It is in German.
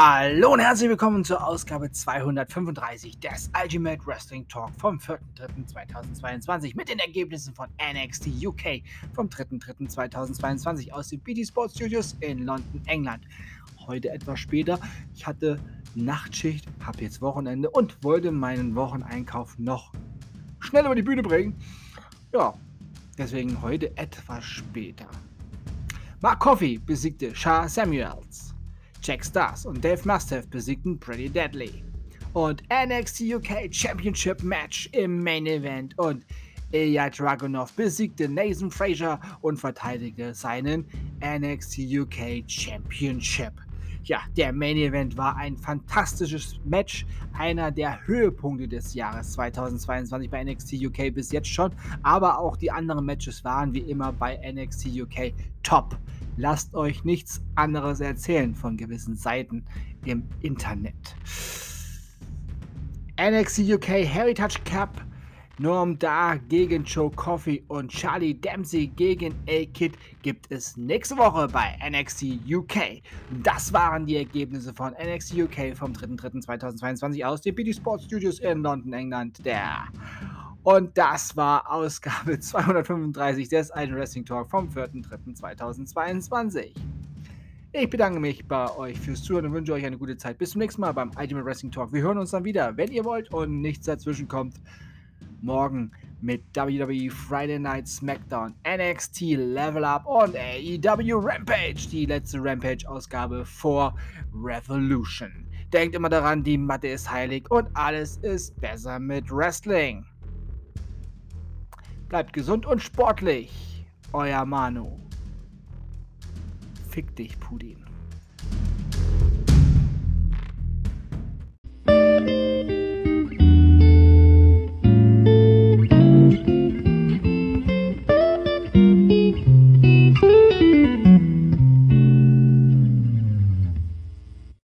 Hallo und herzlich willkommen zur Ausgabe 235 des Ultimate Wrestling Talk vom 4.3.2022 mit den Ergebnissen von NXT UK vom 3.3.2022 aus den BT Sports Studios in London, England. Heute etwas später. Ich hatte Nachtschicht, habe jetzt Wochenende und wollte meinen Wocheneinkauf noch schnell über die Bühne bringen. Ja, deswegen heute etwas später. Mark Coffey besiegte Shah Samuels. Jack Stars und Dave Mustaf besiegten Pretty Deadly. Und NXT UK Championship Match im Main Event und Ilya Dragunov besiegte Nathan Frazier und verteidigte seinen NXT UK Championship. Ja, der Main Event war ein fantastisches Match, einer der Höhepunkte des Jahres 2022 bei NXT UK bis jetzt schon, aber auch die anderen Matches waren wie immer bei NXT UK top. Lasst euch nichts anderes erzählen von gewissen Seiten im Internet. NXT UK Heritage Cup Norm Dar gegen Joe Coffey und Charlie Dempsey gegen A-Kid gibt es nächste Woche bei NXT UK. Das waren die Ergebnisse von NXT UK vom 3.3.2022 aus den BT Sports Studios in London, England. Der und das war Ausgabe 235 des Alten Wrestling Talk vom 4.3.2022. Ich bedanke mich bei euch fürs Zuhören und wünsche euch eine gute Zeit. Bis zum nächsten Mal beim Ultimate Wrestling Talk. Wir hören uns dann wieder, wenn ihr wollt und nichts dazwischen kommt morgen mit WWE Friday Night SmackDown, NXT Level Up und AEW Rampage, die letzte Rampage-Ausgabe vor Revolution. Denkt immer daran, die Matte ist heilig und alles ist besser mit Wrestling. Bleibt gesund und sportlich. Euer Manu. Fick dich, Pudin.